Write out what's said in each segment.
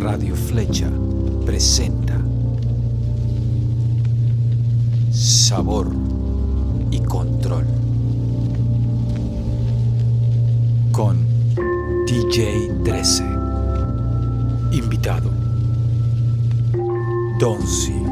Radio Flecha presenta Sabor y Control con DJ 13. Invitado. Allí,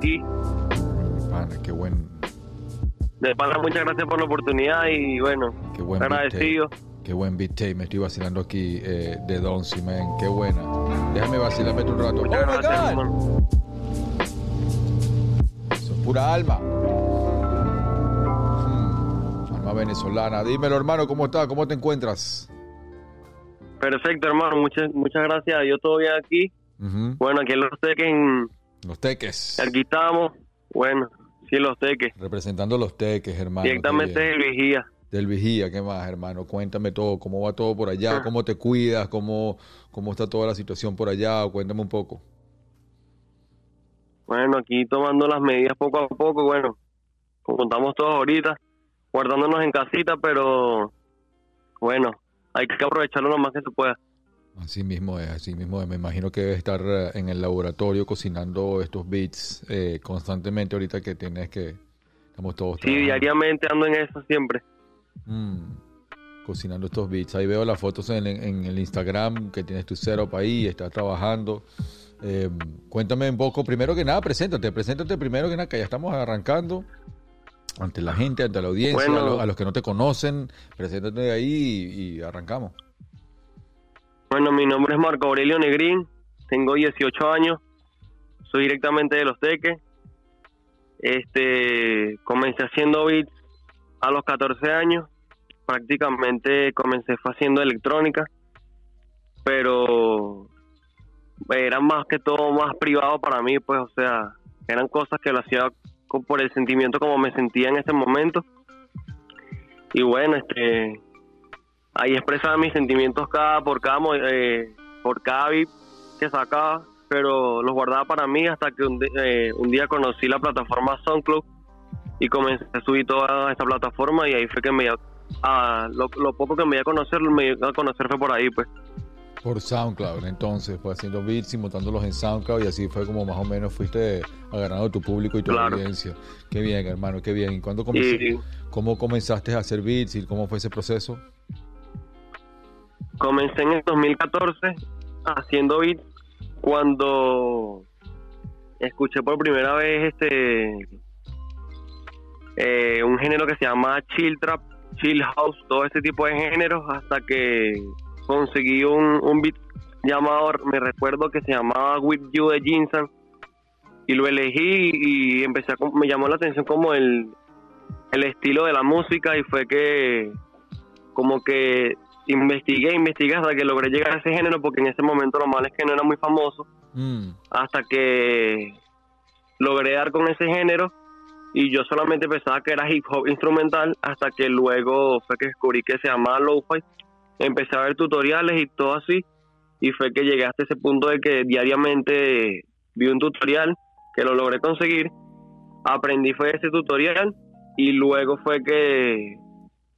aquí. Pana, qué buen, De pana, muchas gracias por la oportunidad y bueno, qué buen agradecido. Qué buen beat tape. Me estoy vacilando aquí eh, de Don man. Qué buena. Déjame vacilarme un rato. Muchas oh my gracias, God. hermano. Eso es pura alma. Hmm, Alma venezolana. Dímelo, hermano, ¿cómo estás? ¿Cómo te encuentras? Perfecto, hermano, muchas muchas gracias a Dios, todo bien aquí. Bueno, aquí en Los Teques, Los teques. aquí estamos. Bueno, sí, Los Teques. Representando los teques, hermano. Directamente del Vigía. Del vigía, ¿qué más, hermano? Cuéntame todo, cómo va todo por allá, Ah. cómo te cuidas, cómo, cómo está toda la situación por allá, cuéntame un poco. Bueno, aquí tomando las medidas poco a poco, bueno, como estamos todos ahorita, guardándonos en casita, pero bueno, hay que aprovecharlo lo más que se pueda. Así mismo es, así mismo es. Me imagino que debes estar eh, en el laboratorio cocinando estos beats eh, constantemente ahorita que tienes que... Estamos todos Sí, trabajando. diariamente ando en eso siempre. Mm, cocinando estos beats. Ahí veo las fotos en, en el Instagram que tienes tu setup ahí, estás trabajando. Eh, cuéntame un poco, primero que nada, preséntate, preséntate primero que nada, que ya estamos arrancando ante la gente, ante la audiencia, Bueno. a, lo- a los que no te conocen, preséntate ahí y, y arrancamos. Bueno, mi nombre es Marco Aurelio Negrín, tengo 18 años, soy directamente de Los Teques. Este, comencé haciendo beats a los 14 años, prácticamente comencé haciendo electrónica, pero era más que todo más privado para mí, pues, o sea, eran cosas que lo hacía por el sentimiento como me sentía en ese momento. Y bueno, este, ahí expresaba mis sentimientos cada por cada eh, por cada beat que sacaba pero los guardaba para mí hasta que un, eh, un día conocí la plataforma SoundCloud y comencé a subir toda esta plataforma y ahí fue que me dio- ah, lo, lo poco que me dio a conocer me a conocer fue por ahí pues Por SoundCloud, entonces, fue haciendo beats y montándolos en SoundCloud y así fue como más o menos fuiste agarrando tu público y tu Claro. audiencia. Qué bien, hermano, qué bien. ¿Y cuándo comenzaste, y cómo comenzaste a hacer beats y cómo fue ese proceso? Comencé en el 2014 haciendo beats cuando escuché por primera vez este eh, un género que se llama chill trap, chill house, todo ese tipo de géneros hasta que conseguí un, beat llamado, me recuerdo que se llamaba With You de Jinsan y lo elegí y empecé a, me llamó la atención como el, el estilo de la música y fue que como que investigué, investigué hasta que logré llegar a ese género porque en ese momento lo malo es que no era muy famoso Mm, hasta que logré dar con ese género y yo solamente pensaba que era hip hop instrumental hasta que luego fue que descubrí que se llamaba lo-fi. Empecé a ver tutoriales y todo así y fue que llegué hasta ese punto de que diariamente vi un tutorial que lo logré conseguir aprendí fue ese tutorial y luego fue que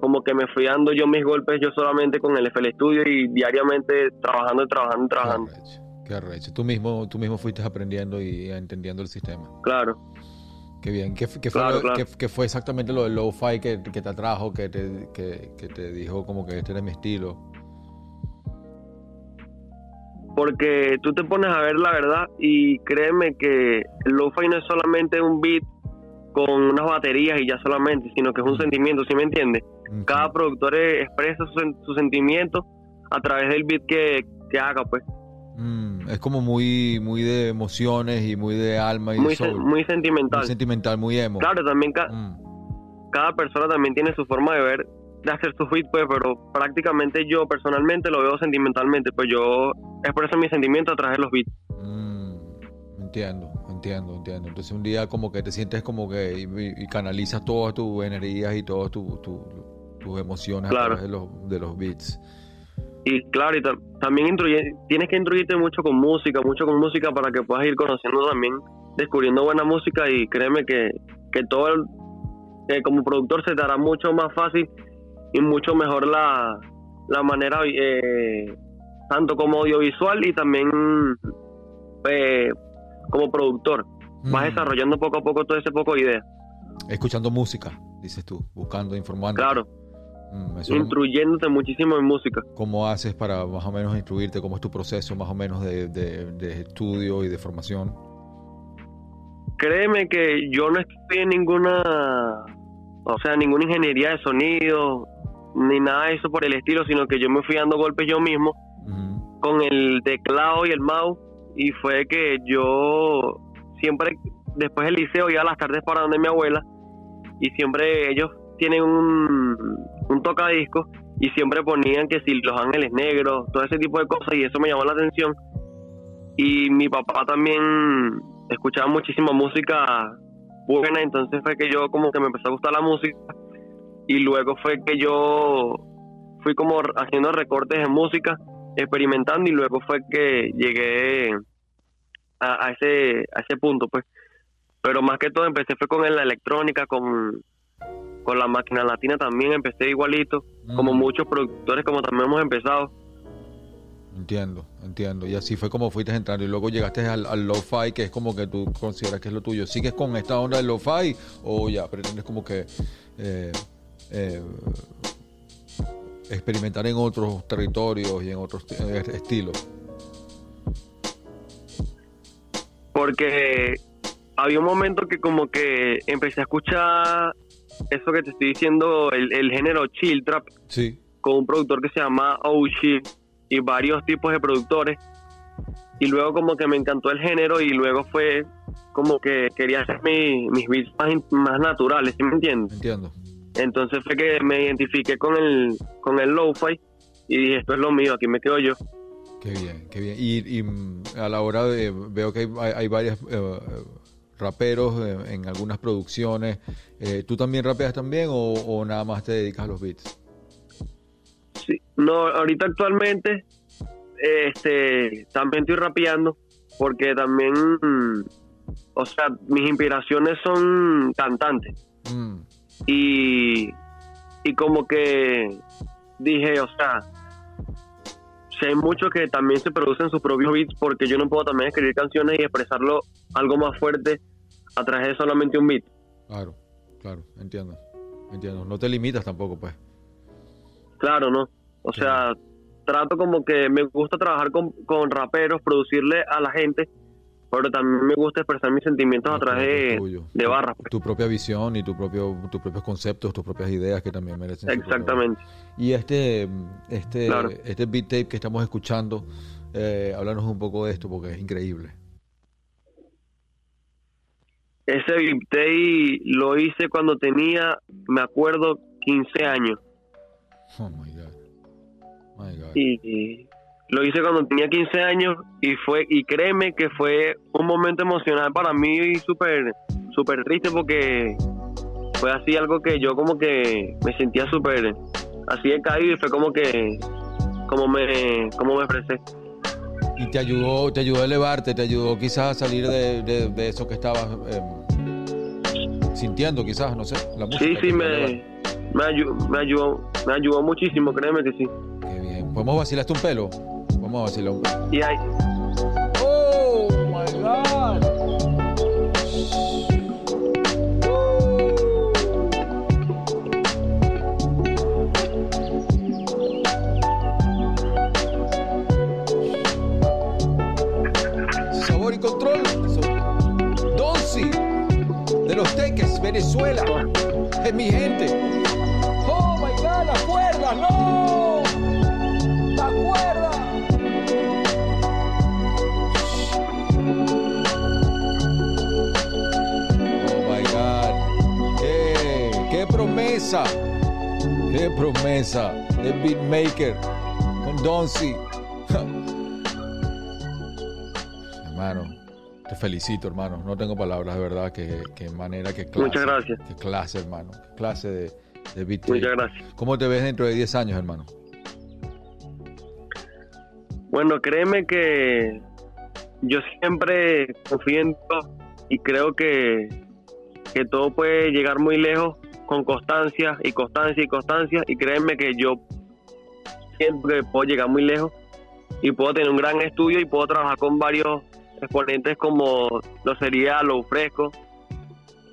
como que me fui dando yo mis golpes yo solamente con el FL Studio y diariamente trabajando y trabajando trabajando qué arrecho. Tú mismo, tú mismo fuiste aprendiendo y entendiendo el sistema. claro Qué bien. ¿Qué, qué fue, Claro, lo- claro. qué- qué fue exactamente lo del lo-fi que, que te atrajo, que te, que, que te dijo como que este era mi estilo? porque tú te pones a ver la verdad y créeme que el lo-fi no es solamente un beat con unas baterías y ya solamente, sino que es un sentimiento, ¿sí me entiendes? Cada productor eh, expresa su, sen- su sentimiento a través del beat que, que haga, pues. Mm, es como muy, muy de emociones y muy de alma y Muy, de soul. muy sentimental. Muy sentimental, muy emo. Claro, también ca- Mm, cada persona también tiene su forma de ver, de hacer sus beats, pues, pero prácticamente yo personalmente lo veo sentimentalmente, pues yo expreso mis sentimientos a través de los beats. mm, entiendo, entiendo, entiendo. Entonces un día como que te sientes como que y, y canalizas todas tus energías y todas tu- tu- tus emociones Claro. a través de los, de los beats. Y claro, y ta- también tienes que instruirte mucho con música, mucho con música para que puedas ir conociendo también, descubriendo buena música y créeme que, que todo el, que como productor se te hará mucho más fácil y mucho mejor la, la manera, eh, tanto como audiovisual y también eh, como productor. Vas Mm, desarrollando poco a poco todo ese poco de ideas. Escuchando música, dices tú, buscando, informando. Claro, Mm, instruyéndote muchísimo en música. ¿Cómo haces para más o menos instruirte? ¿Cómo es tu proceso más o menos de, de- de estudio y de formación? créeme que yo no en ninguna, o sea, ninguna ingeniería de sonido, ni nada de eso por el estilo, sino que yo me fui dando golpes yo mismo con el teclado y el mouse, y fue que yo siempre, después del liceo, iba a las tardes para donde mi abuela, y siempre ellos tienen un, un tocadiscos, y siempre ponían que si Los Ángeles Negros, todo ese tipo de cosas, y eso me llamó la atención. Y mi papá también escuchaba muchísima música buena, entonces fue que yo como que me empezó a gustar la música y luego fue que yo fui como haciendo recortes de música, experimentando y luego fue que llegué a, a ese a ese punto pues. Pero más que todo empecé fue con la electrónica, con, con la máquina latina también empecé igualito, como muchos productores como también hemos empezado. Entiendo, entiendo. Y así fue como fuiste entrando. Y luego llegaste al, al lo-fi, que es como que tú consideras que es lo tuyo. ¿Sigues con esta onda del lo-fi o ya pretendes como que eh, eh, experimentar en otros territorios y en otros eh, estilos? porque había un momento que como que empecé a escuchar eso que te estoy diciendo, el, el género chill trap, Sí. con un productor que se llama Oshi y varios tipos de productores. Y luego como que me encantó el género y luego fue como que quería hacer mi- mis beats más, más naturales, ¿sí me entiendes? Entiendo. Entonces fue que me identifiqué con el, con el lo-fi y dije, esto es lo mío, aquí me quedo yo. Qué bien, qué bien. Y, y, mm, a la hora de, veo que hay, hay, varios eh, raperos eh, en algunas producciones. Eh, ¿Tú también rapeas también o, o nada más te dedicas a los beats? Sí, no, ahorita actualmente este también estoy rapeando porque también o sea, mis inspiraciones son cantantes Mm, y y como que dije, o sea, si hay muchos que también se producen sus propios beats porque yo no puedo también escribir canciones y expresarlo algo más fuerte a de solamente un beat. claro, claro, entiendo. Entiendo. No te limitas tampoco, pues. Claro, ¿no? O sea, trato como que me gusta trabajar con, con raperos, producirle a la gente, pero también me gusta expresar mis sentimientos a través de, de barras. pues. Tu propia visión y tu propio, tus propios conceptos, tus propias ideas que también merecen. Exactamente. Y este, este, Claro. este beat tape que estamos escuchando, eh, háblanos un poco de esto porque es increíble. Ese beat tape lo hice cuando tenía, me acuerdo, 15 años. Oh my God. My God. Y, y lo hice cuando tenía 15 años y fue y créeme que fue un momento emocional para mí y súper súper triste porque fue así algo que yo como que me sentía súper así de caído y fue como que como me como me expresé Y te ayudó, te ayudó a elevarte, te ayudó quizás a salir de, de- de eso que estabas em, sintiendo, quizás, no sé, la música. sí sí me me ayudó, me ayudó me ayudó muchísimo créeme que sí Qué bien. ¿Podemos vacilaste un pelo? Vamos a vacilar un pelo. y ahí ¡Oh, my God! Venezuela. Es mi gente. Oh my God, la cuerda, no. La cuerda. Oh my God. Qué, qué promesa. Qué promesa. De Beatmaker con Donzi. Felicito, hermano. No tengo palabras, de verdad. Qué, qué manera, qué clase. Muchas gracias. Qué clase, hermano. Qué clase de, de beat Muchas gracias. ¿Cómo te ves dentro de 10 años, hermano? Bueno, créeme que yo siempre confío en Dios y creo que, que todo puede llegar muy lejos con constancia y constancia y constancia y créeme que yo siento que puedo llegar muy lejos y puedo tener un gran estudio y puedo trabajar con varios exponentes como lo sería Lo Fresco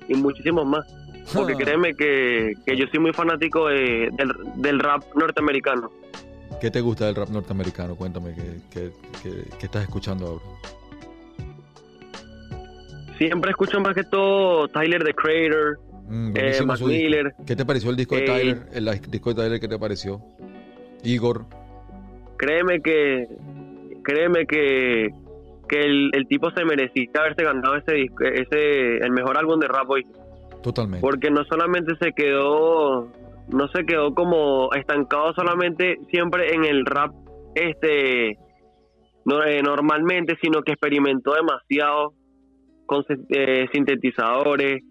y muchísimos más. Porque créeme que, que yo soy muy fanático de- del, del rap norteamericano. ¿Qué te gusta del rap norteamericano? Cuéntame, ¿qué, qué- qué- qué estás escuchando ahora? Siempre escucho más que todo Tyler the Creator, Mm, eh, Mac. Miller. ¿Qué te pareció el disco de Eh, Tyler? El, disco de Tyler, ¿qué te pareció? Igor. Créeme que, créeme que, que el, el tipo se merecía haberse ganado ese disco, ese el mejor álbum de rap hoy, Totalmente. porque no solamente se quedó, no se quedó como estancado solamente siempre en el rap, este, no, eh, normalmente, sino que experimentó demasiado con eh, sintetizadores,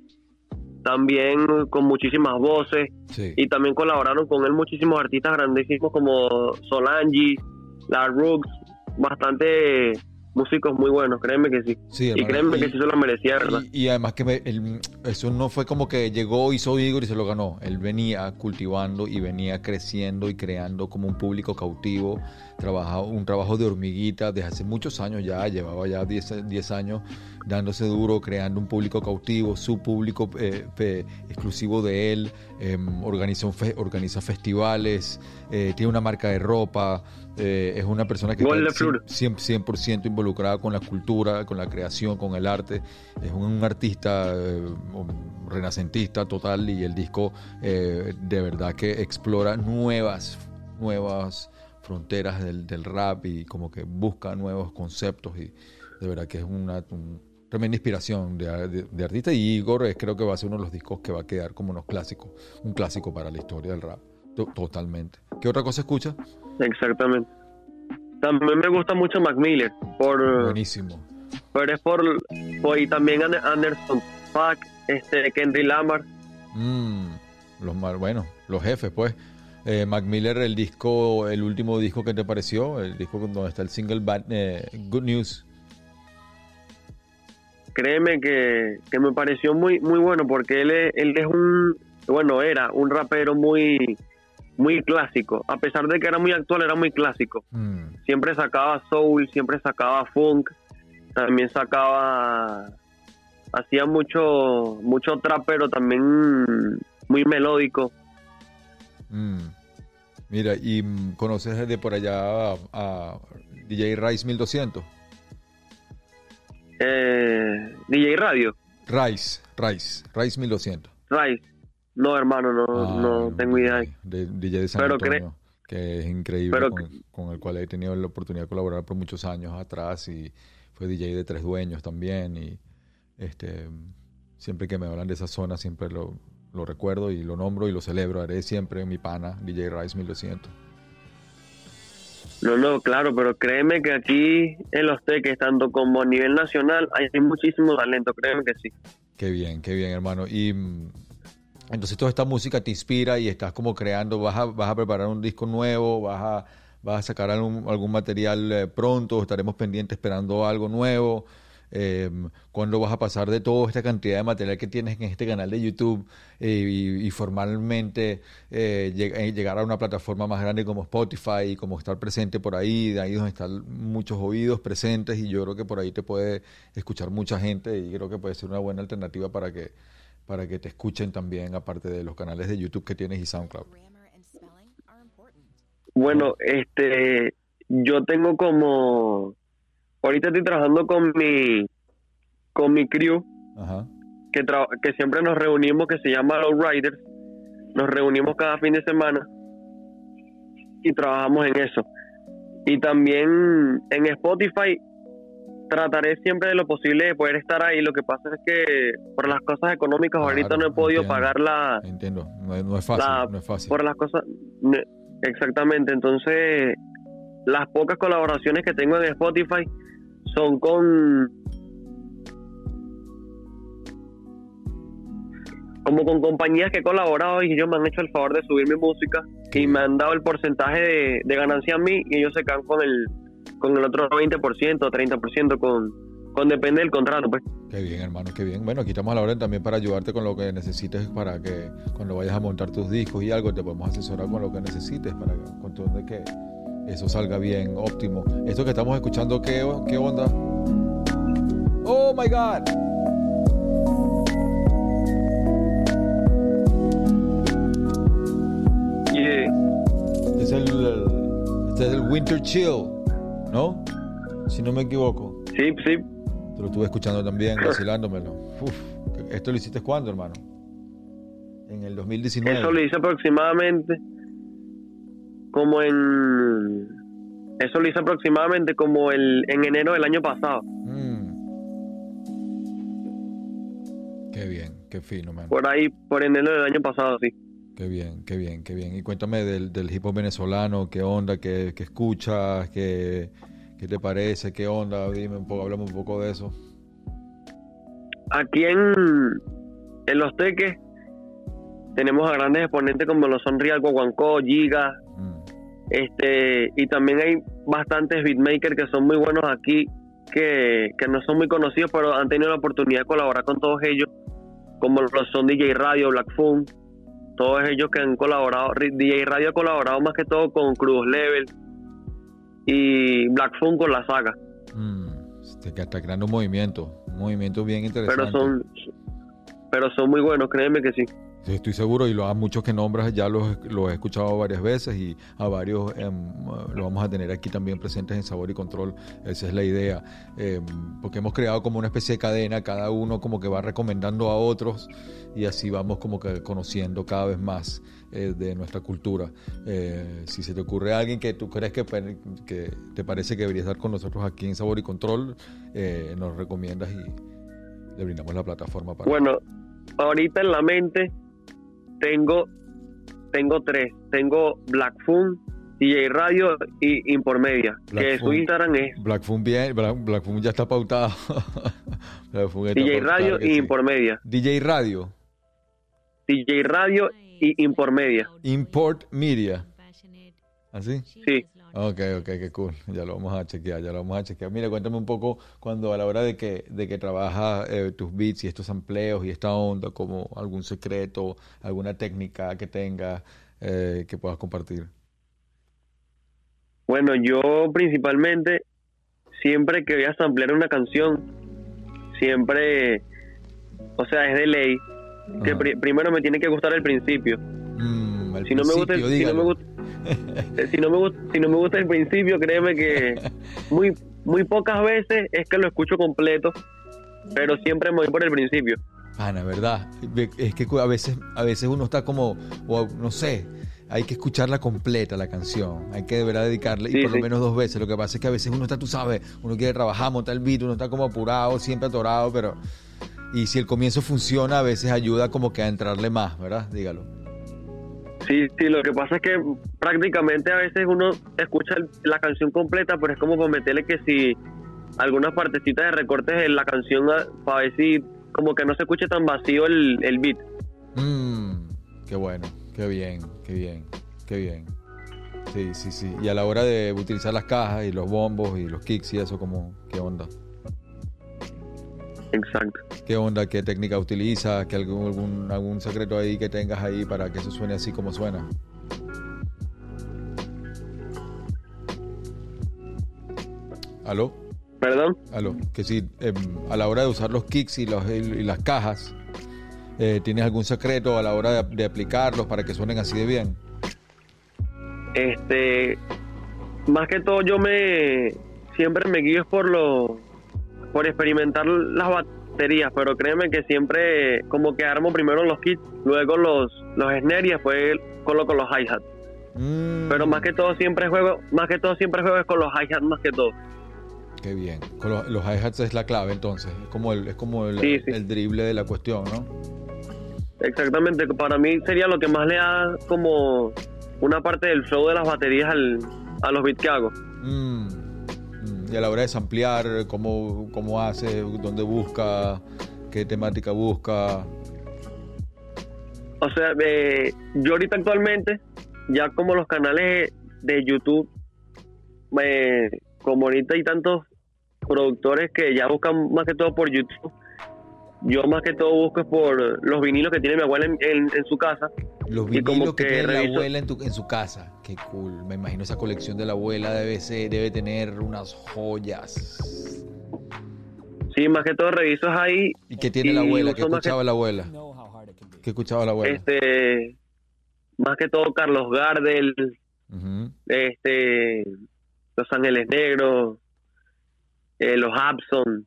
también con muchísimas voces Sí. y también colaboraron con él muchísimos artistas grandísimos como Solange, La Rooks, bastante músicos muy buenos, créeme que sí. Sí, y créeme Y- que sí se lo merecía, ¿verdad? Y, y además que el- eso no fue como que llegó, hizo Igor y se lo ganó. Él venía cultivando y venía creciendo y creando como un público cautivo. Trabajaba un trabajo de hormiguita desde hace muchos años ya, llevaba ya 10, 10 años dándose duro, creando un público cautivo, su público eh, pe- exclusivo de él. em, organiza, un fe- organiza festivales, eh, tiene una marca de ropa, eh, es una persona que Gol está de Flor. 100%, 100% involucrada con la cultura, con la creación, con el arte. Es un, un artista eh, renacentista total y el disco eh, de verdad que explora nuevas, nuevas fronteras del, del rap y como que busca nuevos conceptos y de verdad que es una un- tremenda inspiración de, de- de artista y Igor es, creo que va a ser uno de los discos que va a quedar como unos clásicos, un clásico para la historia del rap, totalmente. ¿Qué otra cosa escucha? Exactamente. También me gusta mucho Mac Miller, por, Buenísimo. pero es por, por- y también Ander- Anderson Paak, este, Kendrick Lamar. Mm, los mal, bueno, los jefes, pues. Eh, Mac Miller, el disco, el último disco que te pareció, el disco donde está el single Bad- eh, Good News. créeme que, que me pareció muy muy bueno porque él es, él es un bueno era un rapero muy muy clásico a pesar de que era muy actual era muy clásico Mm, siempre sacaba soul siempre sacaba funk también sacaba hacía mucho mucho trap pero también muy melódico mm. Mira, y conoces de por allá a, a DJ Rice 1200. eh, DJ Radio Rice, Rice, Rice 1200. Rice no hermano no Ah, no tengo idea De, DJ de San Pero Antonio, que es increíble, pero con, con el cual he tenido la oportunidad de colaborar por muchos años atrás y fue DJ de Tres Dueños también y este siempre que me hablan de esa zona siempre lo, lo recuerdo y lo nombro y lo celebro, haré siempre mi pana, DJ Rice 1200. No, no, claro, pero créeme que aquí en los teques, tanto como a nivel nacional, hay, muchísimo talento, créeme que sí. Qué bien, qué bien, hermano. Y entonces toda esta música te inspira y estás como creando, vas a, vas a preparar un disco nuevo, vas a, vas a sacar algún, algún material eh, pronto, estaremos pendientes esperando algo nuevo. Eh, ¿Cuándo vas a pasar de toda esta cantidad de material que tienes en este canal de YouTube eh, y, y formalmente eh, lleg- eh, llegar a una plataforma más grande como Spotify y como estar presente por ahí, de ahí donde están muchos oídos presentes y yo creo que por ahí te puede escuchar mucha gente y creo que puede ser una buena alternativa para que para que te escuchen también aparte de los canales de YouTube que tienes y SoundCloud. Bueno, este, yo tengo como, ahorita estoy trabajando con mi, con mi crew, Ajá. que, tra- que siempre nos reunimos, que se llama Low Riders. Nos reunimos cada fin de semana y trabajamos en eso. Y también en Spotify trataré siempre de lo posible de poder estar ahí. Lo que pasa es que por las cosas económicas ahorita no he podido entiendo. pagar la, Entiendo, no, es- no es fácil, La- no es fácil. por las cosas exactamente entonces las pocas colaboraciones que tengo en Spotify son con como con compañías que he colaborado y ellos me han hecho el favor de subir mi música y me han dado el porcentaje de, de ganancia a mí y ellos se quedan con el con el otro 20% o 30% con con depende del contrato pues Qué bien, hermano, qué bien. Bueno, aquí estamos a la orden también para ayudarte con lo que necesites para que cuando vayas a montar tus discos y algo te podemos asesorar con lo que necesites para que- con todo de que eso salga bien, óptimo. Esto que estamos escuchando, ¿qué, qué onda? Oh my God. y eh, Este es el, este es el Winter Chill, ¿no? Si no me equivoco. sí sí Te lo estuve escuchando también, vacilándomelo. Uf, ¿Esto lo hiciste cuándo, hermano? En el 2019. Eso lo hice aproximadamente como en eso lo hice aproximadamente como el en enero del año pasado. Mm. Qué bien, qué fino, man. Por ahí, por enero del año pasado, sí. Qué bien, qué bien, qué bien. Y cuéntame del, del hip hop venezolano, qué onda, qué, qué escuchas, qué, qué te parece, qué onda, dime un poco, hablamos un poco de eso. Aquí en, en Los Teques tenemos a grandes exponentes como lo son Real Guaguancó, Giga, Mm. este y también hay bastantes beatmakers que son muy buenos aquí que, que no son muy conocidos pero han tenido la oportunidad de colaborar con todos ellos como lo son DJ Radio, Black Fun todos ellos que han colaborado DJ Radio ha colaborado más que todo con Cruz Level y Black Fun con la saga Mm. Este, está creando un movimiento, un movimiento bien interesante. pero son pero son muy buenos créeme que Sí, Estoy seguro y lo, a muchos que nombras ya los, los he escuchado varias veces y a varios em, lo vamos a tener aquí también presentes en Sabor y Control. Esa es la idea. Em, porque hemos creado como una especie de cadena, cada uno como que va recomendando a otros y así vamos como que conociendo cada vez más eh, de nuestra cultura. Eh, si se te ocurre alguien que tú crees que, que te parece que debería estar con nosotros aquí en Sabor y Control, eh, nos recomiendas y le brindamos la plataforma para... Bueno, ahorita en la mente tengo tengo tres. Tengo Black Fun, DJ Radio y Impormedia. Black que su. Instagram es Black Fun bien, Black, Black Fun ya está pautado. Está DJ pautado, Radio y sí. Impormedia. DJ Radio, DJ Radio y Impormedia. Import Media. ¿Así? Sí. Ok, ok, qué cool. Ya lo vamos a chequear, ya lo vamos a chequear. Mira, cuéntame un poco cuando a la hora de que, de que trabajas eh, tus beats y estos empleos y esta onda, como algún secreto, alguna técnica que tengas eh, que puedas compartir. Bueno, yo principalmente, siempre que voy a samplear una canción, siempre, o sea, es de ley, que primero me tiene que gustar el principio. Mm, Si no me gusta, si no me gusta, si no me gusta, si no me gusta el principio, créeme que muy, muy pocas veces es que lo escucho completo, pero siempre me voy por el principio. Ana, ¿verdad? Es que a veces, a veces uno está como, o no sé, hay que escucharla completa la canción, hay que de verdad dedicarle, y por sí. lo menos dos veces. Lo que pasa es que a veces uno está, tú sabes, uno quiere trabajar, montar el beat, uno está como apurado, siempre atorado, pero... Y si el comienzo funciona, a veces ayuda como que a entrarle más, ¿verdad? Dígalo. Sí, sí, lo que pasa es que prácticamente a veces uno escucha la canción completa, pero es como para meterle que si algunas partecitas de recortes en la canción a- para ver si como que no se escuche tan vacío el, el beat. Mmm, qué bueno, qué bien, qué bien, qué bien. Sí, sí, sí. Y a la hora de utilizar las cajas y los bombos y los kicks y eso, como, ¿qué onda? Exacto. ¿Qué onda? ¿Qué técnica utilizas? ¿Qué algún, algún, algún secreto ahí que tengas ahí para que eso suene así como suena? ¿Aló? ¿Perdón? ¿Aló? Que si em, a la hora de usar los kicks y, los, y las cajas, eh, ¿tienes algún secreto a la hora de, de aplicarlos para que suenen así de bien? Este, más que todo yo me siempre me guío por lo por experimentar las ba- baterías, pero créeme que siempre como que armo primero los kits, luego los, los snares y después coloco los hi-hats. Mm, Pero más que todo siempre juego, más que todo siempre juego es con los hi-hats más que todo. Qué bien. Con los, los hi-hats es la clave entonces. Es como el, es como el, Sí, sí. el drible de la cuestión, ¿no? Exactamente, para mí sería lo que más le da como una parte del flow de las baterías al, a los beats que hago. Mm. Y a la hora de samplear, cómo, cómo hace, dónde busca, qué temática busca. O sea, eh, yo ahorita actualmente, ya como los canales de YouTube, eh, como ahorita hay tantos productores que ya buscan más que todo por YouTube, yo más que todo busco por los vinilos que tiene mi abuela en su casa. Los Y como vinilos que, que tiene la abuela en, tu- en su casa. Qué cool. Me imagino esa colección de la abuela debe ser, debe tener unas joyas. Sí, más que todo reviso es ahí. ¿Y qué tiene Y la abuela? ¿Qué más que- escuchaba la abuela? ¿Qué escuchaba la abuela? Este, más que todo Carlos Gardel, este, Los Ángeles Negros, eh, los Abson.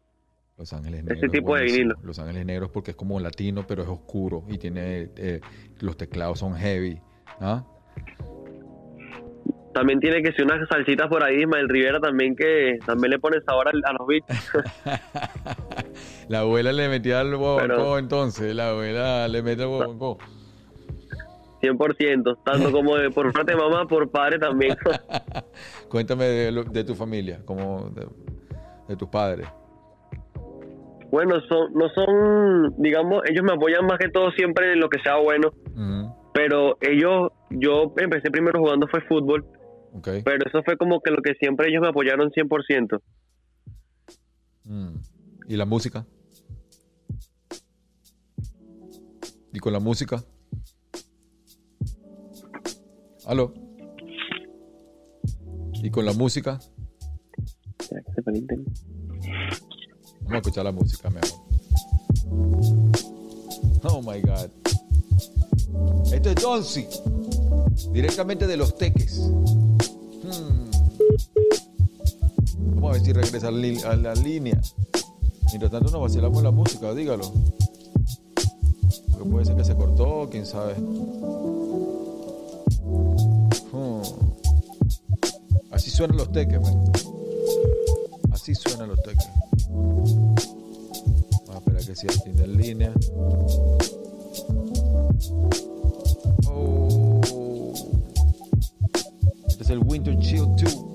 Los Ángeles Ese Negros. tipo de vinilo. Los Ángeles Negros porque es como latino, pero es oscuro y tiene eh, los teclados son heavy. ¿Ah? También tiene que ser unas salsitas por ahí, Ismael Rivera también que también le pone sabor a, los beats. la abuela le metía al Pero- entonces. La abuela le mete al guaguancó. 100%, tanto como de, por parte de mamá, por padre también. Cuéntame de, tu familia, como de, de tus padres. Bueno, son, no son, digamos, ellos me apoyan más que todo siempre en lo que sea bueno, pero ellos, yo empecé primero jugando fue fútbol, Ok. pero eso fue como que lo que siempre ellos me apoyaron 100%. Mm. ¿Y la música? ¿Y con la música? ¿Aló? ¿Y con la música? Vamos a escuchar la música, mi amor. Oh my God. Esto es Donsi. Directamente de los teques. Hmm. Vamos a ver si regresa a la línea. Mientras tanto nos vacilamos la música, dígalo. Porque puede ser que se cortó, quién sabe. Hmm. Así suenan los teques, man. Así suenan los teques. Vamos a esperar que siga tiene en línea. Oh. Este es el Winter Chill 2.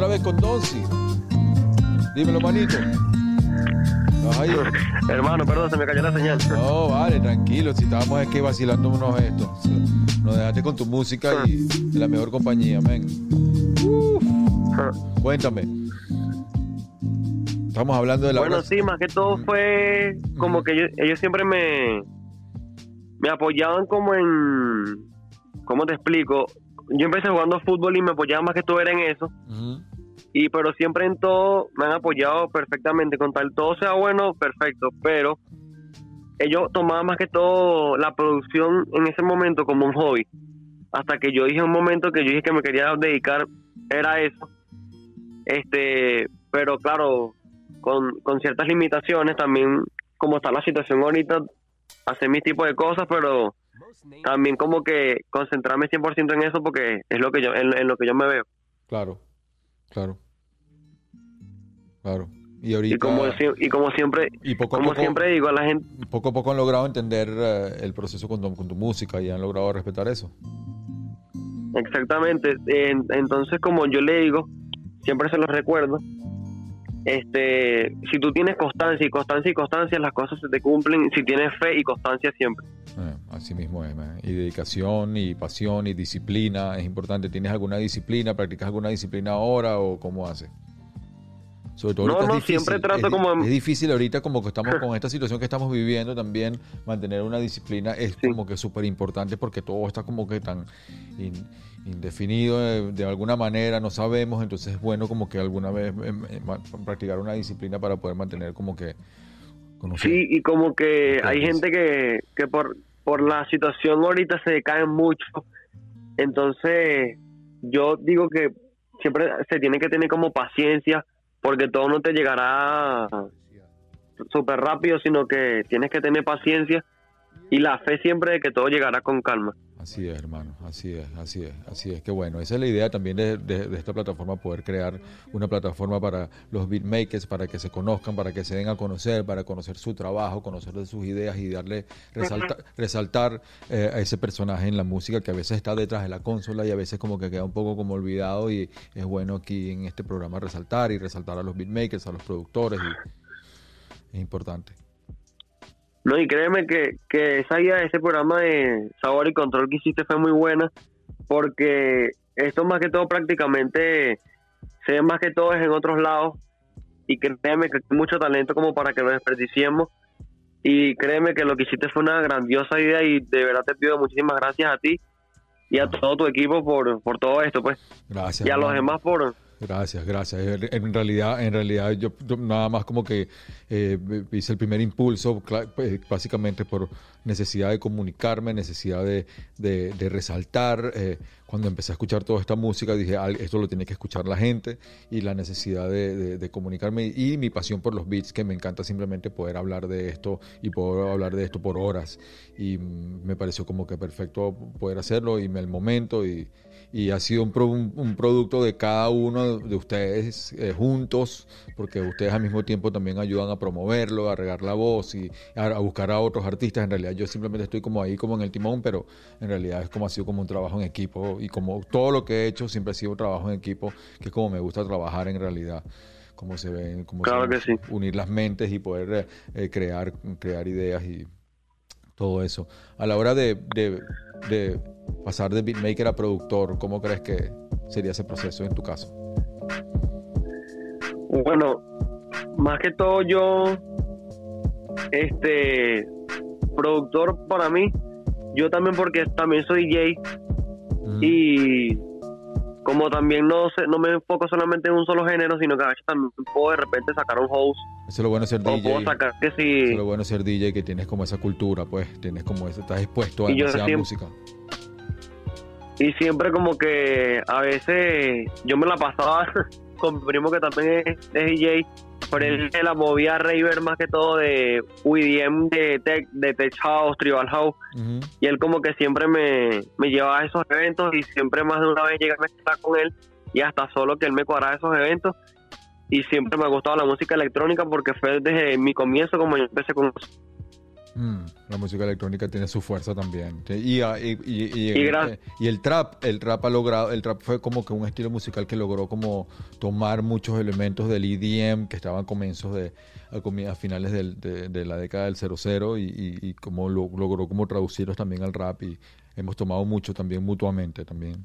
Otra vez con Donsi. Dímelo, manito. Hermano, perdón, se me cayó la señal. No, vale, tranquilo. Si estábamos aquí vacilándonos esto. Nos dejaste con tu música y de la mejor compañía, men. Cuéntame. Estamos hablando de la Bueno, sí, más que todo fue como que ellos, ellos siempre me, me apoyaban como en... ¿Cómo te explico? Yo empecé jugando fútbol y me apoyaban más que todo era en eso. Y pero siempre en todo me han apoyado perfectamente. Con tal todo sea bueno, perfecto. Pero ellos tomaban más que todo la producción en ese momento como un hobby. Hasta que yo dije un momento que yo dije que me quería dedicar, era eso. Este, pero claro, con, con ciertas limitaciones también, como está la situación ahorita, hacer mis tipos de cosas, pero también como que concentrarme 100% en eso porque es lo que yo en, en lo que yo me veo. Claro, claro. Claro. Y ahorita Y como y como siempre y poco a como poco- siempre digo a la gente, poco a poco han logrado entender eh, el proceso con tu, con tu música y han logrado respetar eso. Exactamente. En- entonces, como yo le digo, siempre se los recuerdo. Este, si tú tienes constancia y constancia y constancia, las cosas se te cumplen. Si tienes fe y constancia siempre. Eh, así mismo es, man. Y dedicación, y pasión, y disciplina es importante. ¿Tienes alguna disciplina? ¿Practicas alguna disciplina ahora o cómo haces? Sobre todo No, no, difícil. siempre trato es, como- es difícil ahorita como que estamos con esta situación que estamos viviendo también mantener una disciplina es Sí. como que súper importante porque todo está como que tan in- indefinido de, de alguna manera, no sabemos, entonces es bueno como que alguna vez em, em, practicar una disciplina para poder mantener como que conocer. Sí, y como que hay gente que, que por, por la situación ahorita se decaen mucho. Entonces, yo digo que siempre se tiene que tener como paciencia, porque todo no te llegará súper rápido, sino que tienes que tener paciencia y la fe siempre de que todo llegará con calma. Así es, hermano, así es, así es, así es. Que bueno, esa es la idea también de, de- de esta plataforma, poder crear una plataforma para los beatmakers, para que se conozcan, para que se den a conocer, para conocer su trabajo, conocer de sus ideas y darle, resalta- resaltar eh, a ese personaje en la música que a veces está detrás de la consola y a veces como que queda un poco como olvidado y es bueno aquí en este programa resaltar y resaltar a los beatmakers, a los productores y es importante. No, y créeme que, que esa idea de ese programa de sabor y control que hiciste fue muy buena, porque esto más que todo prácticamente se ve más que todo es en otros lados, y créeme que hay mucho talento como para que lo desperdiciemos, y créeme que lo que hiciste fue una grandiosa idea, y de verdad te pido muchísimas gracias a ti y a todo tu equipo por, por todo esto, pues, Gracias. y a los demás por... Gracias, gracias. En realidad, en realidad yo yo nada más como que eh, hice el primer impulso, pues, básicamente por necesidad de comunicarme, necesidad de, de- de resaltar. eh, cuando empecé a escuchar toda esta música dije, "Al- esto lo tiene que escuchar la gente y la necesidad de, de- de comunicarme y mi pasión por los beats, que me encanta simplemente poder hablar de esto y poder hablar de esto por horas. Y mm, me pareció como que perfecto poder hacerlo y me el momento y y ha sido un, pro- un- un producto de cada uno de ustedes eh, juntos, porque ustedes al mismo tiempo también ayudan a promoverlo, a regar la voz y a, a buscar a otros artistas. En realidad yo simplemente estoy como ahí, como en el timón, pero en realidad es como ha sido como un trabajo en equipo y como todo lo que he hecho siempre ha sido un trabajo en equipo, que es como me gusta trabajar en realidad. Como se ven, como Claro se- sí. unir las mentes y poder eh, eh, crear, crear ideas y todo eso. A la hora de, de- de pasar de beatmaker a productor, ¿cómo crees que sería ese proceso en tu caso? Bueno, más que todo yo, este, productor para mí, yo también porque también soy DJ Mm, y como también no sé, no me enfoco solamente en un solo género, sino que a veces también puedo de repente sacar un host Eso es lo bueno de ser o puedo DJ. sacar que Eso es si lo bueno de ser DJ, que tienes como esa cultura, pues, tienes como ese, estás expuesto a demasiada siempre- música. y siempre como que a veces yo me la pasaba con mi primo que también es, es DJ, pero él se la movía a raver más que todo de EDM, de tech, de tech house, tribal house. Y él como que siempre me, me llevaba a esos eventos y siempre más de una vez llegué a estar con él y hasta solo que él me cuadraba esos eventos y siempre me ha gustado la música electrónica porque fue desde mi comienzo como yo empecé con eso. Mm, la música electrónica tiene su fuerza también. Y, ah, y, y- y- Y gra- eh, y el trap, el trap ha logrado, el trap fue como que un estilo musical que logró como tomar muchos elementos del EDM que estaban a comienzos de, a, finales del- de, de la década del 00 y, como lo- logró como traducirlos también al rap y hemos tomado mucho también mutuamente también.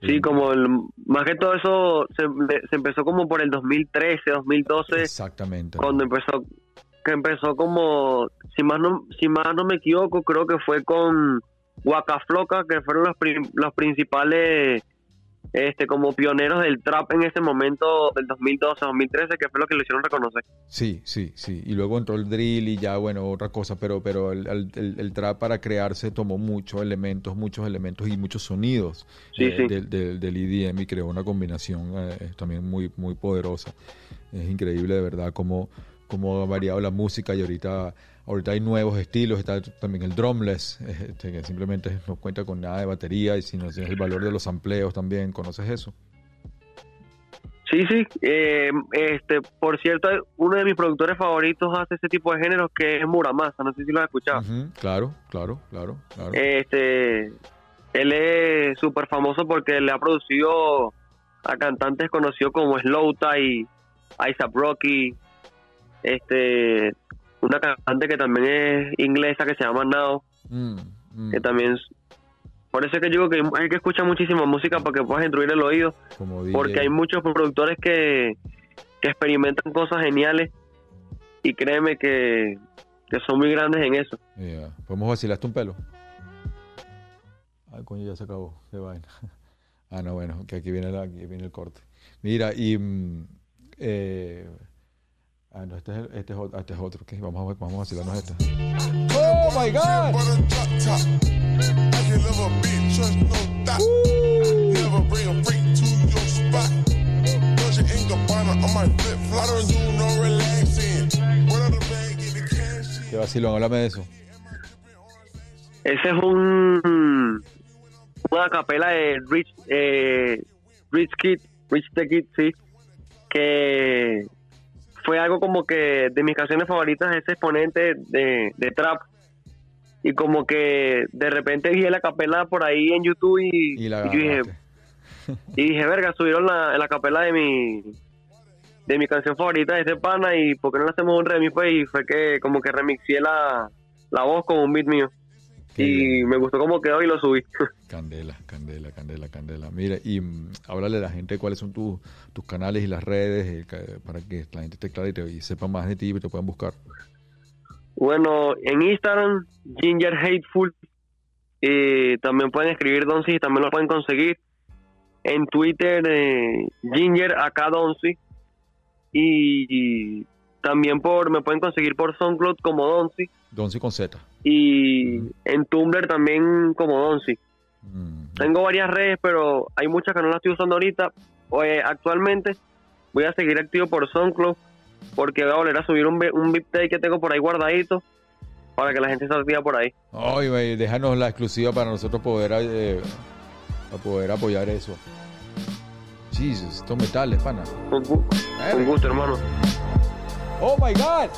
Sí, como el, más que todo eso se, se empezó como por el 2013, 2012 Exactamente. cuando empezó que empezó como si más no si más no me equivoco creo que fue con Waka Flocka que fueron los, los principales este como pioneros del trap en ese momento del 2012, 2013, que fue lo que lo hicieron reconocer. Sí, sí, sí. Y luego entró el drill y ya, bueno, otra cosa, pero, pero el, el- trap para crearse tomó muchos elementos, muchos elementos y muchos sonidos Sí, eh, sí. Del, del- del EDM y creó una combinación eh, también muy, muy poderosa. Es increíble de verdad cómo, cómo ha variado la música y ahorita, ahorita hay nuevos estilos, está también el drumless, este, que simplemente no cuenta con nada de batería y sino es el valor de los amplios también. ¿Conoces eso? Sí, sí. eh, este, por cierto, uno de mis productores favoritos hace ese tipo de géneros que es Muramasa. No sé si lo has escuchado. Claro, claro, claro, claro. Este, él es súper famoso porque le ha producido a cantantes conocidos como Slow Tie, Isaac Rocky, este, una cantante que también es inglesa que se llama Now, Mm, mm, que también por eso es que digo que hay que escuchar muchísima música para que puedas instruir el oído, como porque hay muchos productores que, que experimentan cosas geniales y créeme que, que son muy grandes en eso. Yeah. ¿Podemos vacilarte un pelo? Ay, coño, ya se acabó. Qué vaina. Ah, no, bueno, que aquí viene, la- aquí viene el corte. Mira, y... mm, eh, ah, no, este es, el- este es, ot- este es otro. ¿qué? Vamos, a, vamos a vacilarnos este. ¡Oh, my God! Qué vacilón, háblame de eso. Ese es un una capela de Rich eh, Rich Kid, Rich the Kid, sí, que fue algo como que de mis canciones favoritas, ese exponente de, de trap. Y como que de repente vi la capela por ahí en YouTube y, Y la y yo dije, y dije, verga, subieron la, la capela de mi de mi canción favorita de ese pana y por qué no le hacemos un remix pues y fue que como que remixé la, la voz con un beat mío Qué y bien. me gustó como quedó y lo subí. Candela, candela, candela, candela. Mira, y mm, háblale a la gente cuáles son tus tus canales y las redes eh, para que la gente esté clara y, te, y sepa más de ti y te puedan buscar. bueno, en Instagram, Ginger Hateful, y también pueden escribir Donsi y también lo pueden conseguir. En Twitter, eh, Ginger acá Donsi. Y, y también por me pueden conseguir por SoundCloud como Donsi. Donsi con Z. Y en Tumblr también como Donsi. Mm, Tengo varias redes, pero hay muchas que no las estoy usando ahorita. Oye, actualmente voy a seguir activo por SoundCloud porque voy a volver a subir un, un VIP tape que tengo por ahí guardadito para que la gente se activa por ahí. Ay, güey, déjanos la exclusiva para nosotros poder, eh, para poder apoyar eso. Jesus, estos metales, pana. Con, gu- con gusto, hermano. Oh my God.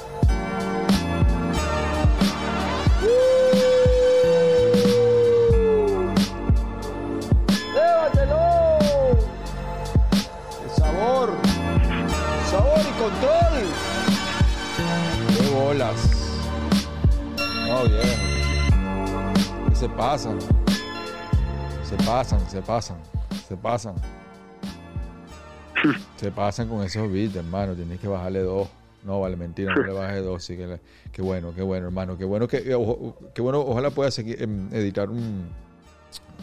Control! ¡Qué bolas! Oh, yeah. Que se pasan. Se pasan, se pasan, se pasan. Se pasan con esos beats, hermano. Tienes que bajarle dos. No, vale, mentira, no le bajes dos. Sí, que le- qué bueno, qué bueno, hermano. Qué bueno que, eh, ojo- qué bueno, ojalá pueda seguir, em, editar un,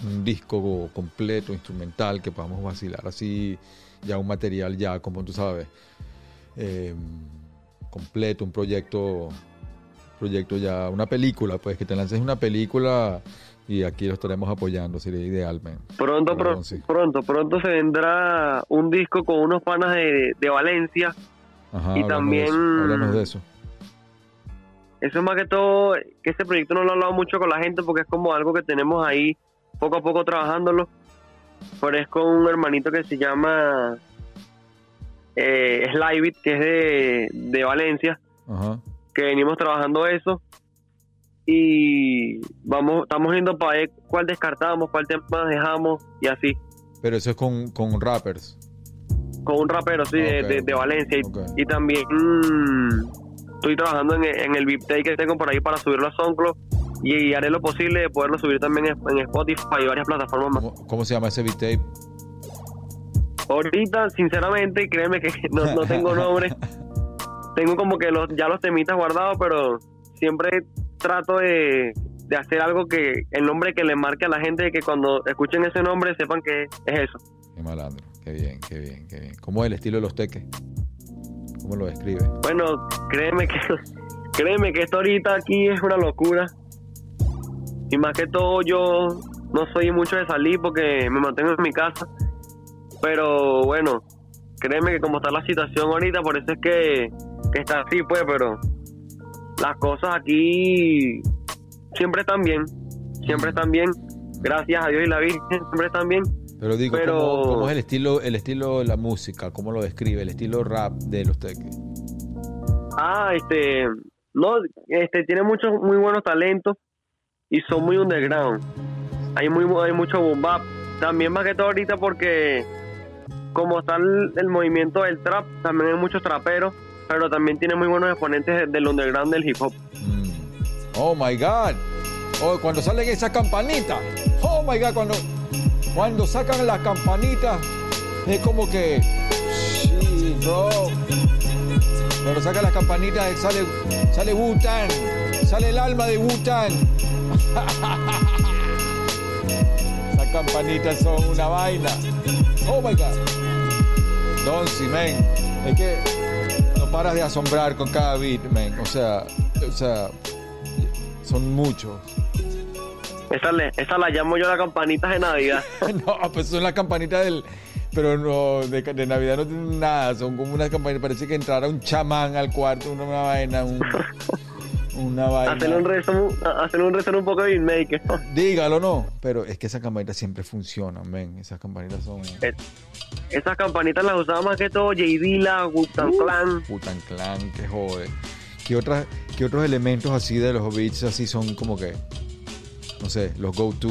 un disco completo, instrumental, que podamos vacilar así, ya un material ya, como tú sabes, em, completo, un proyecto, proyecto ya, una película, pues que te lances una película y aquí lo estaremos apoyando, sería ideal, man. Pronto, Claro, pro- sí. pronto, pronto se vendrá un disco con unos panas de, de Valencia. Ajá, Y también- háblanos de eso. Eso es más que todo, que este proyecto no lo he hablado mucho con la gente porque es como algo que tenemos ahí poco a poco trabajándolo. Pero es con un hermanito que se llama eh, Slybit, que es de, de Valencia, Ajá. que venimos trabajando eso. Y vamos, estamos viendo para ver cuál descartamos, cuál tema dejamos y así. Pero eso es con, con rappers. Con un rapero, sí, de, de- de Valencia. Y, también mm, estoy trabajando en, en el VIP Take que tengo por ahí para subirlo a SoundCloud. Y, haré lo posible de poderlo subir también en, en Spotify y varias plataformas más. ¿Cómo, cómo se llama ese beat tape? Ahorita, sinceramente, créeme que no, no tengo nombre. tengo como que los, ya los temitas guardados, pero siempre trato de, de hacer algo que el nombre que le marque a la gente, que cuando escuchen ese nombre sepan que es eso. Qué malandro. Qué bien, qué bien, qué bien. ¿Cómo es el estilo de los teques? ¿Cómo lo describe? Bueno, créeme que créeme que esto ahorita aquí es una locura. Y más que todo yo no soy mucho de salir porque me mantengo en mi casa. Pero bueno, créeme que como está la situación ahorita, por eso es que, que está así, pues, pero las cosas aquí siempre están bien. Siempre están bien. Gracias a Dios y la Virgen, siempre están bien. Pero digo, Pero- ¿cómo, cómo es el estilo, el estilo de la música? ¿Cómo lo describe? El estilo rap de los teques. Ah, este, no, este, tiene muchos muy buenos talentos y son muy underground. Hay muy, hay mucho boom bap. También más que todo ahorita porque como está el, movimiento del trap, también hay muchos traperos, pero también tiene muy buenos exponentes de- del underground del hip hop. Mm. Oh my God. Oh, cuando salen esas campanitas. Oh my God, cuando, cuando sacan las campanitas, es como que. Sí, bro. Cuando sacan las campanitas, sale, sale Wu-Tang. Sale el alma de Wu-Tang. Esas campanitas son una vaina. Oh my God. Donzi, man. Es que no paras de asombrar con cada beat, man. O sea, o sea, son muchos. Esa, le- esa la llamo yo la campanita de Navidad. no, pues son las campanitas del. Pero no, de, de Navidad no tienen nada. Son como unas campanitas. Parece que entrara un chamán al cuarto, una, una vaina, un- una vaina. hacerle un rezo, hacerle un rezo un poco de beatmaker. Dígalo, no. Pero es que esas campanitas siempre funcionan, men. Esas campanitas son. Esas campanitas las usaba más que todo J Dilla, Wu-Tang Clan. Putan Clan, que jode. ¿Qué, otras, ¿Qué otros elementos así de los beats así son como que. No sé, los go-to?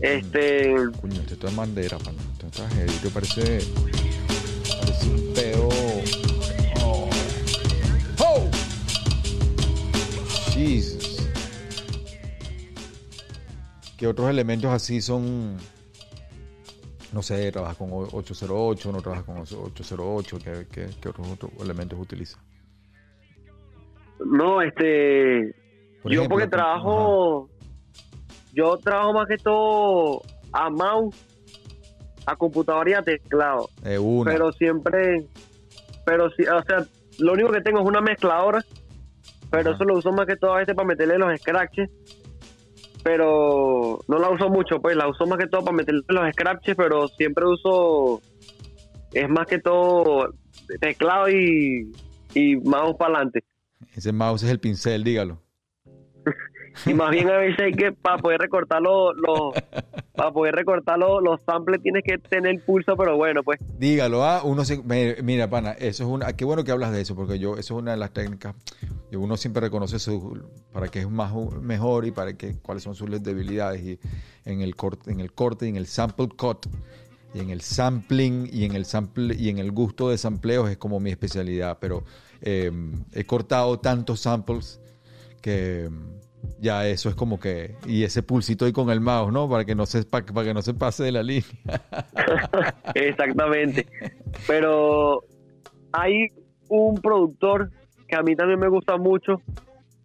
Este, Coño, este esto es bandera, pana. Esto es tragedia. Esto parece. Parece un peo. Jesus. ¿Qué otros elementos así son? No sé, trabajas con 808, no trabajas con 808. ¿Qué, qué, qué otros, otros elementos utilizas? no, este, Por yo ejemplo, porque trabajo, yo trabajo más que todo a mouse, a computadora y a teclado, Eh, una. pero siempre, pero sí, o sea, lo único que tengo es una mezcladora, pero Ajá. eso lo uso más que todo a veces para meterle los scratches, pero no la uso mucho, pues la uso más que todo para meterle los scratches, pero siempre uso, es más que todo teclado y, y mouse para adelante. Ese mouse es el pincel, dígalo. Y más bien a veces hay que, para poder recortar los, los para poder recortar los, los samples tienes que tener pulso, pero bueno, pues. Dígalo, ah, uno se, mira, pana, eso es una, qué bueno que hablas de eso, porque yo, eso es una de las técnicas, y uno siempre reconoce su, para qué es más mejor y para qué, cuáles son sus debilidades, y en el corte, en el corte, y en el sample cut, y en el sampling, y en el sample, y en el gusto de sampleos es como mi especialidad, pero eh, he cortado tantos samples que ya eso es como que, y ese pulsito ahí con el mouse, ¿no? Para que no se, para, que no se pase de la línea. exactamente. Pero hay un productor que a mí también me gusta mucho,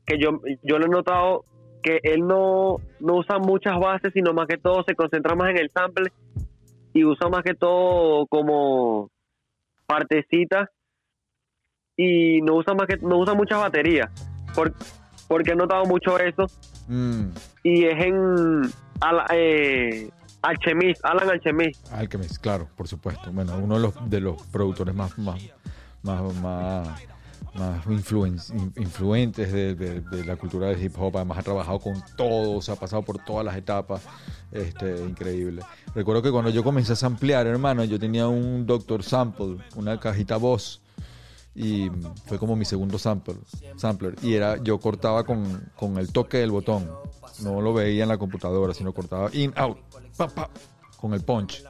que yo, yo lo he notado que él no, no usa muchas bases, sino más que todo se concentra más en el sample y usa más que todo como partecitas y no usa más que no usa muchas baterías. Por- porque he notado mucho eso Mm. y es en Ala- eh, Alchemist, Alan Alchemist. Alchemist, claro, por supuesto. Bueno, uno de los, de los productores más, más, más, más, más influen- in- influentes de, de- de la cultura del hip hop. Además ha trabajado con todos, ha pasado por todas las etapas. Este, increíble. Recuerdo que cuando yo comencé a samplear, hermano, yo tenía un Doctor Sample, una cajita voz. Y fue como mi segundo sample, sampler. Y era, yo cortaba con, con el toque del botón. No lo veía en la computadora, sino cortaba in, out, pa, pa, con el punch.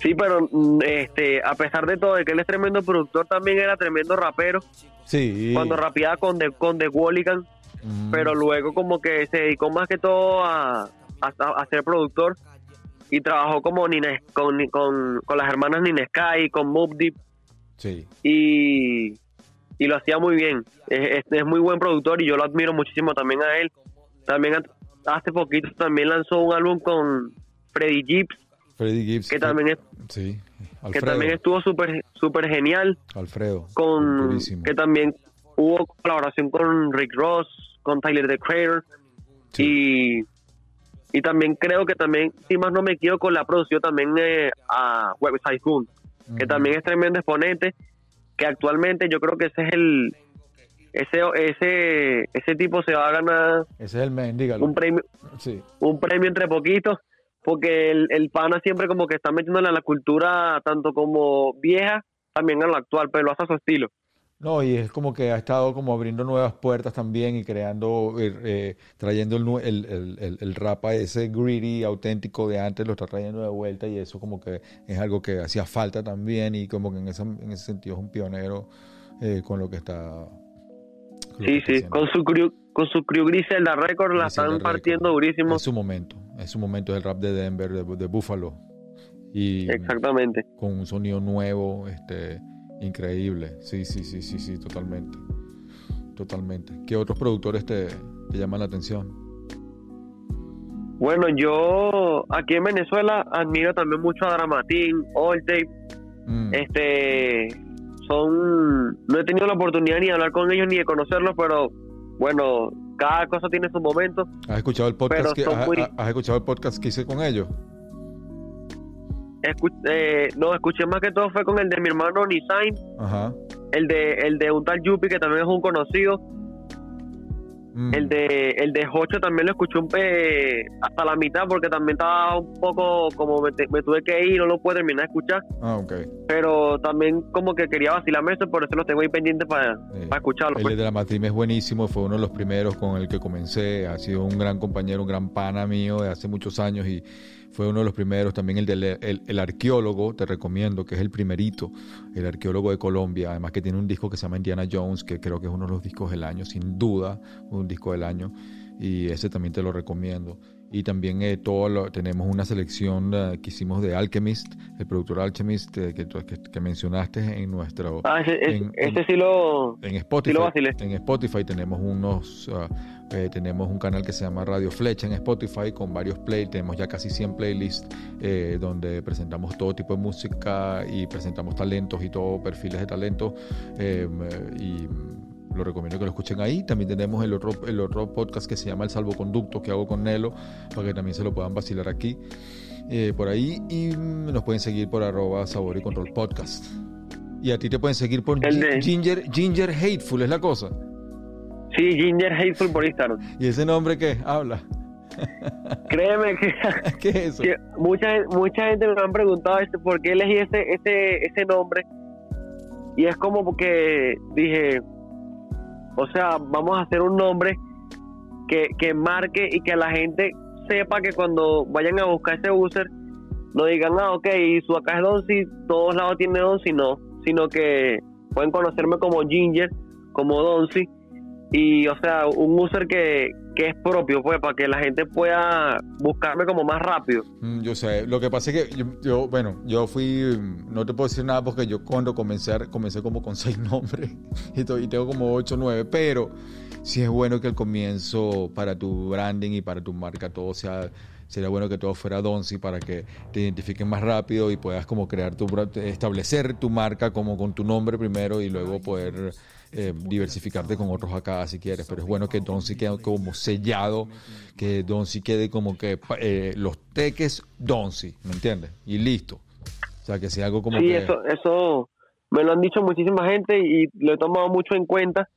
Sí, pero mm, este, a pesar de todo, de que él es tremendo productor, también era tremendo rapero. Sí. Cuando rapeaba con The, con The Walligan, Mm, pero luego como que se dedicó más que todo a, a, a ser productor y trabajó como Nina, con, con, con las hermanas Nina Sky, con Mob Deep Sí. y, y lo hacía muy bien. Es, es- es muy buen productor y yo lo admiro muchísimo también a él. También ha- hace poquito también lanzó un álbum con, Freddy Gibbs, Freddie Gibbs. que también es, Sí, que también estuvo súper súper genial, Alfredo. con purísimo. que también hubo colaboración con Rick Ross, con Tyler the Creator y y también creo que también, si más no me equivoco, la produció también eh, a Website Que también es tremendo exponente, que actualmente yo creo que ese es el ese ese ese tipo se va a ganar Ese es el men, dígalo. un premio Sí. un premio entre poquitos porque el, el pana siempre como que está metiéndole a la cultura tanto como vieja también a la actual pero lo hace a su estilo No, y es como que ha estado como abriendo nuevas puertas también y creando, eh, eh, trayendo el, el, el, rap a ese greedy auténtico de antes, lo está trayendo de vuelta y eso como que es algo que hacía falta también y como que en ese, en ese sentido es un pionero eh, con lo que está... lo que sí está sí con su crew con su crew Griselda Record la Griselda están Records. partiendo durísimo Es su momento, es su momento del rap de Denver, de, de Buffalo. Y exactamente con un sonido nuevo, este, increíble. Sí, sí, sí, sí, sí, totalmente. Totalmente. ¿Qué otros productores te, te llaman la atención? bueno yo aquí en Venezuela admiro también mucho a Dramatín All Tape Mm, este son no he tenido la oportunidad ni de hablar con ellos ni de conocerlos pero bueno cada cosa tiene su momento ¿Has escuchado el podcast que son has, muy- has escuchado el podcast que hice con ellos? Escu- eh, no, escuché más que todo fue con el de mi hermano Nisain, Ajá. el de el de un tal Yupi que también es un conocido, Mm. el de el de Jocho también lo escuché un pe hasta la mitad porque también estaba un poco como me, me tuve que ir, no lo pude terminar de escuchar, Ah, ok. pero también como que quería vacilarme eso, por eso lo tengo ahí pendiente para Eh, escucharlo. El pues. de la matriz es buenísimo, fue uno de los primeros con el que comencé, ha sido un gran compañero, un gran pana mío de hace muchos años y fue uno de los primeros, también el del el, el arqueólogo, te recomiendo, que es el primerito, el arqueólogo de Colombia, además que tiene un disco que se llama Indiana Jones, que creo que es uno de los discos del año, sin duda, un disco del año, y ese también te lo recomiendo. Y también eh, todo lo- tenemos una selección eh, que hicimos de Alchemist, el productor Alchemist eh, que, que, que mencionaste en nuestro... Ah, ese, en- ese en- sí lo... En Spotify, Sí lo vacilé. en Spotify tenemos unos, eh, tenemos un canal que se llama Radio Flecha en Spotify con varios playlists, tenemos ya casi 100 playlists eh, donde presentamos todo tipo de música y presentamos talentos y todo perfiles de talentos eh, y lo recomiendo que lo escuchen ahí. También tenemos el otro, el otro podcast que se llama El Salvoconducto que hago con Nelo para que también se lo puedan vacilar aquí eh, por ahí y nos pueden seguir por arroba sabor y control podcast. Y a ti te pueden seguir por de- Ginger, Ginger Hateful, es la cosa. Sí, Ginger Hateful por Instagram. ¿Y ese nombre qué? Habla. Créeme que... ¿Qué es eso? que mucha mucha gente me han preguntado este, por qué elegí ese ese ese nombre y es como porque dije o sea vamos a hacer un nombre que, que marque y que la gente sepa que cuando vayan a buscar ese user no digan ah ok su acá es Donsi todos lados tiene Donsi no sino que pueden conocerme como Ginger como Donsi y o sea un user que, que es propio pues para que la gente pueda buscarme como más rápido. Mm, Yo sé, lo que pasa es que yo, yo, bueno, yo fui, no te puedo decir nada porque yo cuando comencé, comencé como con seis nombres y, y tengo como ocho nueve, pero sí es bueno que al comienzo para tu branding y para tu marca todo sea, sería bueno que todo fuera Donsi para que te identifiquen más rápido y puedas como crear tu, establecer tu marca como con tu nombre primero y luego poder eh, diversificarte con otros acá si quieres, pero es bueno que Donsi quede como sellado, que Donsi quede como que eh, los teques Donsi, ¿me entiendes? Y listo. O sea, que sea algo como sí, que... eso, eso me lo han dicho muchísima gente y lo he tomado mucho en cuenta,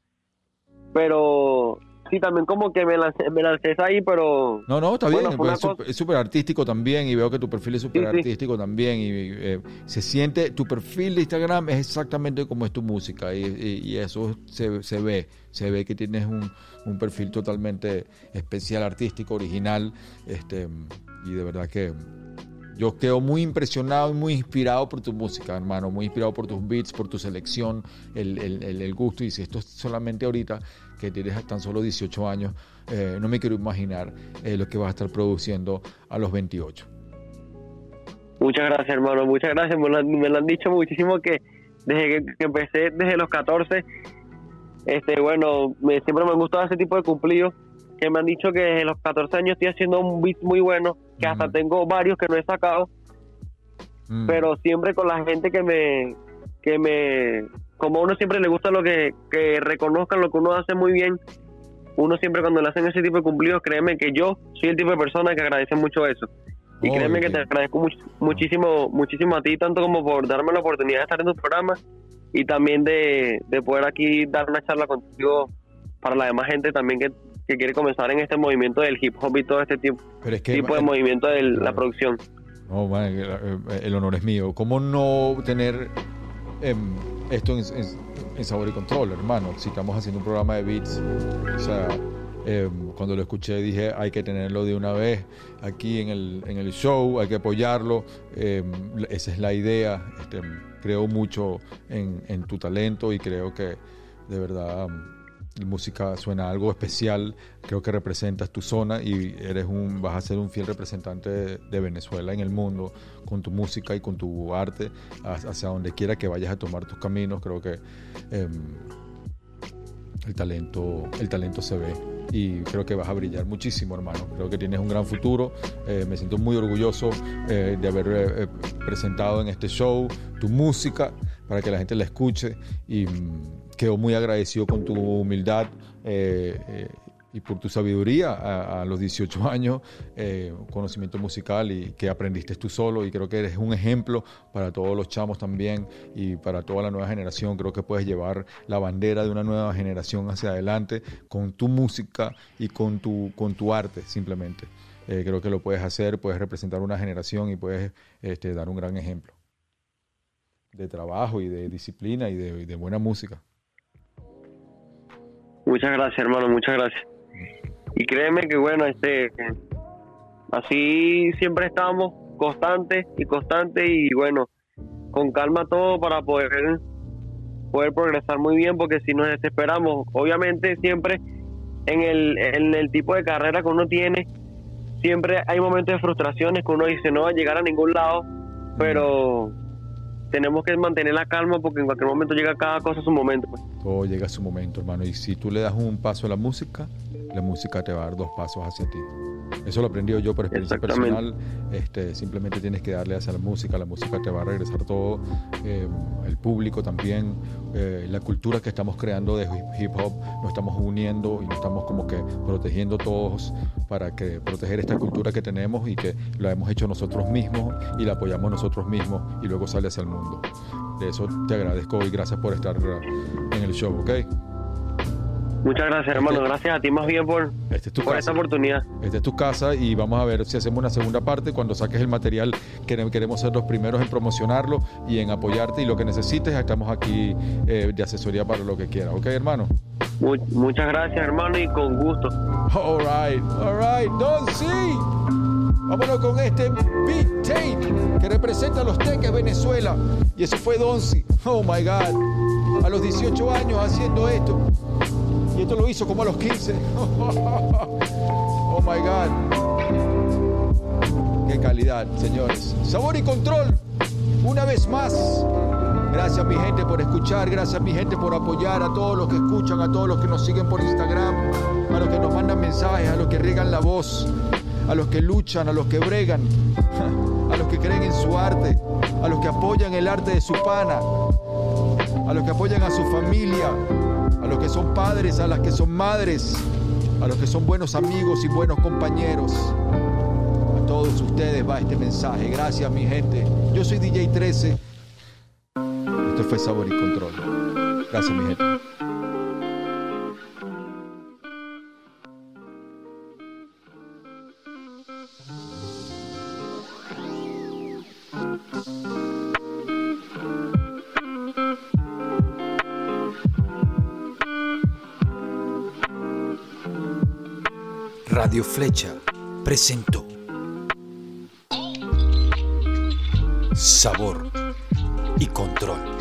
pero sí, también como que me lancé, me lancé ahí, pero No, no, está Bueno, bien, pues, es súper- artístico también y veo que tu perfil es súper Sí, sí. artístico también y eh, se siente, tu perfil de Instagram es exactamente como es tu música y, y- y eso se, se ve, se ve que tienes un, un perfil totalmente especial, artístico, original, este y de verdad que yo quedo muy impresionado y muy inspirado por tu música, hermano, muy inspirado por tus beats, por tu selección, el, el- el- el gusto. Y si esto es solamente ahorita, que tienes tan solo 18 años, eh, no me quiero imaginar eh, lo que vas a estar produciendo a los 28. muchas gracias, hermano, muchas gracias. Me lo, han- me lo han dicho muchísimo que desde que, que empecé, desde los 14, este, bueno, me, siempre me han gustado ese tipo de cumplidos. que me han dicho que desde los 14 años estoy haciendo un beat muy bueno, que hasta Ujú. tengo varios que no he sacado, Mm. pero siempre con la gente que me, que me, como a uno siempre le gusta lo que, que reconozcan lo que uno hace muy bien, uno siempre cuando le hacen ese tipo de cumplidos, créeme que yo soy el tipo de persona que agradece mucho eso. Y Obvio créeme que que- te agradezco much- muchísimo, muchísimo a ti, tanto como por darme la oportunidad de estar en tu programa y también de, de poder aquí dar una charla contigo para la demás gente también que, que quiere comenzar en este movimiento del hip hop y todo este tipo, Pero es que tipo de eh, movimiento de la producción. No, man, el, el honor es mío. ¿Cómo no tener em, esto en, en- sabor y control, hermano? Si estamos haciendo un programa de beats, o sea, em, cuando lo escuché dije hay que tenerlo de una vez aquí en el, en el show, hay que apoyarlo. em, esa es la idea. Este, creo mucho en, tu talento y creo que de verdad música suena algo especial, creo que representas tu zona y eres un, vas a ser un fiel representante de, de Venezuela en el mundo con tu música y con tu arte ha- hacia donde quiera que vayas a tomar tus caminos, creo que em, el talento, el talento se ve y creo que vas a brillar muchísimo, hermano. Creo que tienes un gran futuro. Eh, me siento muy orgulloso eh, de haber eh, presentado en este show tu música para que la gente la escuche y mm, quedo muy agradecido con tu humildad. eh, eh, y por tu sabiduría a, los 18 años, eh, conocimiento musical y que aprendiste tú solo y creo que eres un ejemplo para todos los chamos también y para toda la nueva generación. Creo que puedes llevar la bandera de una nueva generación hacia adelante con tu música y con tu, con tu arte simplemente. Creo que lo puedes hacer, puedes representar una generación y puedes este, dar un gran ejemplo de trabajo y de disciplina y de, y de buena música. Muchas gracias, hermano, muchas gracias. Y créeme que bueno, este así siempre estamos constantes y constantes y bueno, con calma todo para poder poder progresar muy bien porque si nos desesperamos, obviamente siempre en el, en el tipo de carrera que uno tiene, siempre hay momentos de frustraciones que uno dice no va a llegar a ningún lado, pero tenemos que mantener la calma porque en cualquier momento llega cada cosa a su momento. pues. Todo llega a su momento, hermano. Y si tú le das un paso a la música, la música te va a dar dos pasos hacia ti. Eso lo aprendí yo por experiencia personal. Este, simplemente tienes que darle hacia la música. La música te va a regresar todo. eh, el público también. eh, la cultura que estamos creando de hip- hop. Nos estamos uniendo y nos estamos como que protegiendo todos para que proteger esta cultura que tenemos y que la hemos hecho nosotros mismos y la apoyamos nosotros mismos y luego sale hacia el mundo. De eso te agradezco y gracias por estar en el show, ¿ok? Muchas gracias, hermano. Este- Gracias a ti más bien por, Esta es tu por casa. esta oportunidad. Esta es tu casa y vamos a ver si hacemos una segunda parte. Cuando saques el material, quere- queremos ser los primeros en promocionarlo y en apoyarte. Y lo que necesites, estamos aquí eh, de asesoría para lo que quieras. ¿Ok, hermano? Mu- muchas gracias, hermano, y con gusto. All right, all right. Don C. Vámonos con este Big Tape que representa a los Teques Venezuela. Y eso fue Don C. Oh my God. A los 18 años haciendo esto. Y esto lo hizo como a los 15. Oh my God. Qué calidad, señores. Sabor y control. Una vez más. Gracias mi gente por escuchar, gracias mi gente por apoyar a todos los que escuchan, a todos los que nos siguen por Instagram, a los que nos mandan mensajes, a los que riegan la voz, a los que luchan, a los que bregan, a los que creen en su arte, a los que apoyan el arte de su pana, a los que apoyan a su familia, a los que son padres, a las que son madres, a los que son buenos amigos y buenos compañeros. A todos ustedes va este mensaje. Gracias mi gente. Yo soy DJ 13. Esto fue Sabor y Control. Gracias mi gente. Radio Flecha presentó Sabor y Control.